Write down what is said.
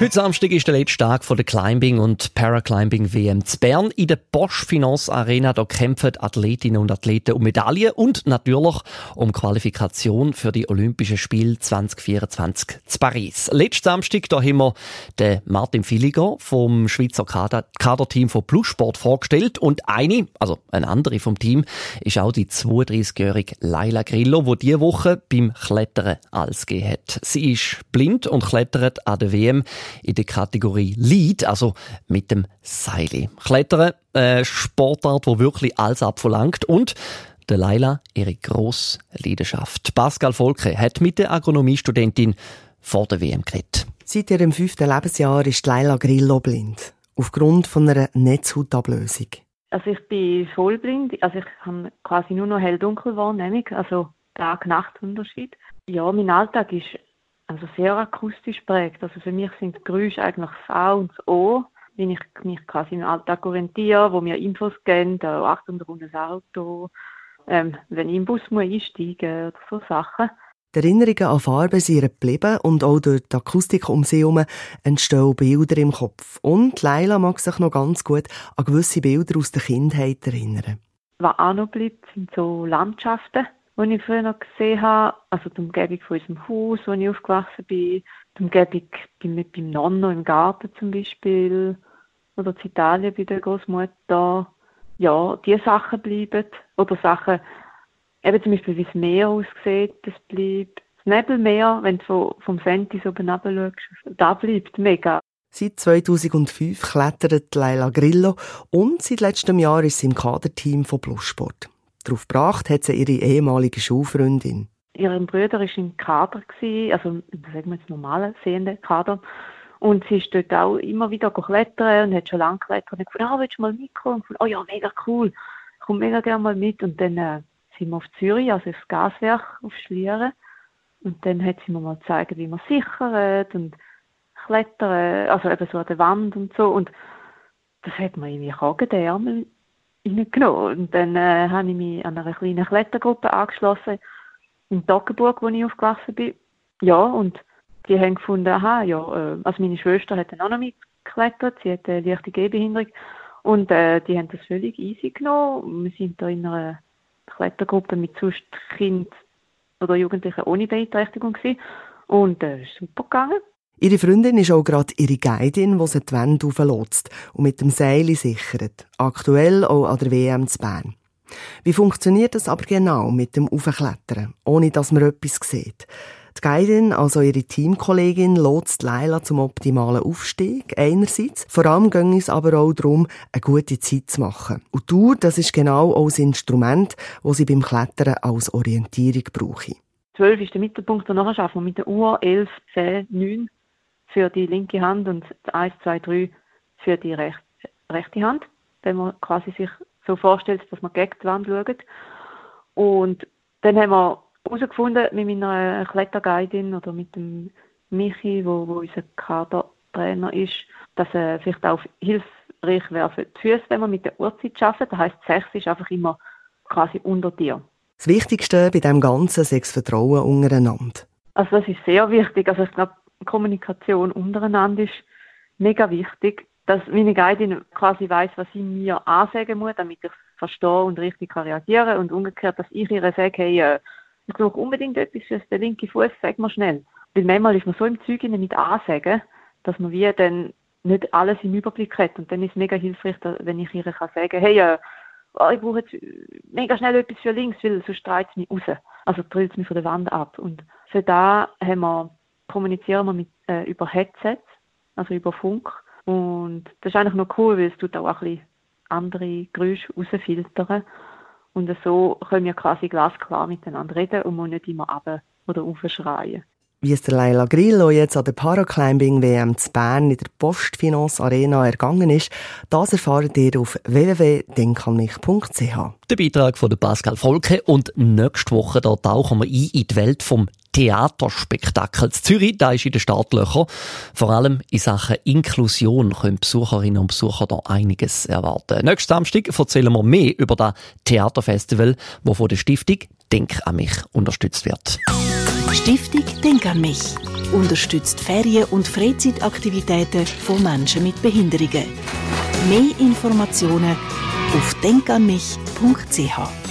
Heute Samstag ist der letzte Tag der Climbing- und Paraclimbing-WM zu Bern. In der Bosch Finance Arena da kämpfen Athletinnen und Athleten um Medaillen und natürlich um Qualifikation für die Olympischen Spiele 2024 zu Paris. Letzten Samstag da haben wir den Martin Villiger vom Schweizer Kader Kaderteam von Plussport vorgestellt und eine, also eine andere vom Team, ist auch die 32-jährige Laila Grillo, die diese Woche beim Klettern alles gegeben hat. Sie ist blind und klettert an der WM in der Kategorie Lead, also mit dem Seil. Klettern, äh, Sportart, wo wirklich alles abverlangt und der Leila ihre grosse Leidenschaft. Pascal Volke hat mit der Agronomiestudentin vor der WM geredet. Seit ihrem fünften Lebensjahr ist Leila Grillo blind. Aufgrund von einer Netzhautablösung. Also ich bin vollblind. Also ich habe quasi nur noch hell-dunkel Wahrnehmung, also Tag-Nacht-Unterschied. Ja, mein Alltag ist also sehr akustisch prägt. Also für mich sind Geräusche eigentlich das A und das O, wenn ich mich quasi im Alltag orientiere, wo mir Infos geben, da Achtung, da kommt ein Auto, ähm, wenn ich im Bus muss einsteigen oder so Sachen. Die Erinnerungen an Farben sind geblieben und auch durch die Akustik um sie herum entstehen Bilder im Kopf. Und Leila mag sich noch ganz gut an gewisse Bilder aus der Kindheit erinnern. Was auch noch bleibt, sind so Landschaften die ich früher noch gesehen habe. Also die Umgebung von unserem Haus, wo ich aufgewachsen bin. Die Umgebung beim, beim Nonno im Garten zum Beispiel. Oder in Italien bei der Großmutter. Ja, diese Sachen bleiben. Oder Sachen, eben zum Beispiel wie das Meer aussieht, das bleibt. Das Nebelmeer, wenn du vom Sentis oben runter schaust, da bleibt mega. Seit 2005 klettert Leila Grillo und seit letztem Jahr ist sie im Kaderteam von Plussport. Darauf gebracht hat sie ihre ehemalige Schulfreundin. Ihr Bruder war im Kader, also sagen wir jetzt normalen sehenden Kader. Und sie ist dort auch immer wieder klettern und hat schon lange geklettert. Und ich gefunden, ah, willst du mal mitkommen? Und oh ja, mega cool. Ich mega gerne mal mit. Und dann äh, sind wir auf Zürich, also aufs Gaswerk, auf Schlieren. Und dann hat sie mir mal gezeigt, wie man sichert und klettert, also eben so an der Wand und so. Und das hat mir irgendwie auch den reingenommen. Und dann äh, habe ich mich an einer kleinen Klettergruppe angeschlossen, in Toggenburg, wo ich aufgewachsen bin. Ja, und die haben gefunden, aha, ja, äh, also meine Schwester hat dann auch noch mitgeklettert, sie hat eine leichte Gehbehinderung und äh, die haben das völlig easy genommen. Wir sind da in einer Klettergruppe mit sonst Kind oder Jugendlichen ohne Beeinträchtigung gewesen. und äh, ist super gegangen. Ihre Freundin ist auch gerade ihre Guidin, die sie die Wände auflotzt und mit dem Seil sichert. Aktuell auch an der WM zu Bern. Wie funktioniert das aber genau mit dem Aufklettern, ohne dass man etwas sieht? Die Guidin, also ihre Teamkollegin, lotst Leila zum optimalen Aufstieg einerseits. Vor allem ging es aber auch darum, eine gute Zeit zu machen. Und die Tour, das ist genau auch das Instrument, das sie beim Klettern als Orientierung brauche. 12 ist der Mittelpunkt, nachher schaffen wir mit der Uhr 11, 10, 9 für die linke Hand und 1, 2, 3 für die rechte, rechte Hand, wenn man quasi sich so vorstellt, dass man gegen die Wand schaut. Und dann haben wir herausgefunden mit meiner Kletterguidin oder mit dem Michi, wo, wo unser Kadertrainer ist, dass er vielleicht auch hilfreich wäre für die Füße, wenn man mit der Uhrzeit arbeitet. Das heisst, 6 ist einfach immer quasi unter dir. Das Wichtigste bei dem Ganzen ist das Vertrauen untereinander. Also das ist sehr wichtig. Also ich glaube, Kommunikation untereinander ist mega wichtig, dass meine Guidin quasi weiß, was sie mir ansagen muss, damit ich verstehe und richtig reagieren und umgekehrt, dass ich ihr sage, hey, äh, ich brauche unbedingt etwas für den linken Fuß, sag mal schnell. Weil manchmal ist man so im Zeug mit Ansagen, dass man wie dann nicht alles im Überblick hat und dann ist es mega hilfreich, wenn ich ihr kann sagen, hey, äh, oh, ich brauche jetzt mega schnell etwas für links, weil sonst strahlt es mich raus. Also trillt es mich von der Wand ab. Und für da haben wir kommunizieren wir mit, äh, über Headsets, also über Funk. Und das ist eigentlich noch cool, weil es tut auch ein bisschen andere Geräusche rausfiltern. Und so können wir quasi glasklar miteinander reden und muss nicht immer ab oder aufschreien. Wie es der Leila Grillo jetzt an der Paraclimbing-WM zu Bern in der Postfinance Arena ergangen ist, das erfahrt ihr auf www.denkanmich.ch. Der Beitrag von Pascal Volke und nächste Woche da tauchen wir ein in die Welt vom Theaterspektakels. Zürich, da ist in den Startlöchern. Vor allem in Sachen Inklusion können Besucherinnen und Besucher da einiges erwarten. Nächsten Samstag erzählen wir mehr über das Theaterfestival, das von der Stiftung Denk an mich unterstützt wird. Stiftung Denk an mich unterstützt Ferien- und Freizeitaktivitäten von Menschen mit Behinderungen. Mehr Informationen auf denkanmich.ch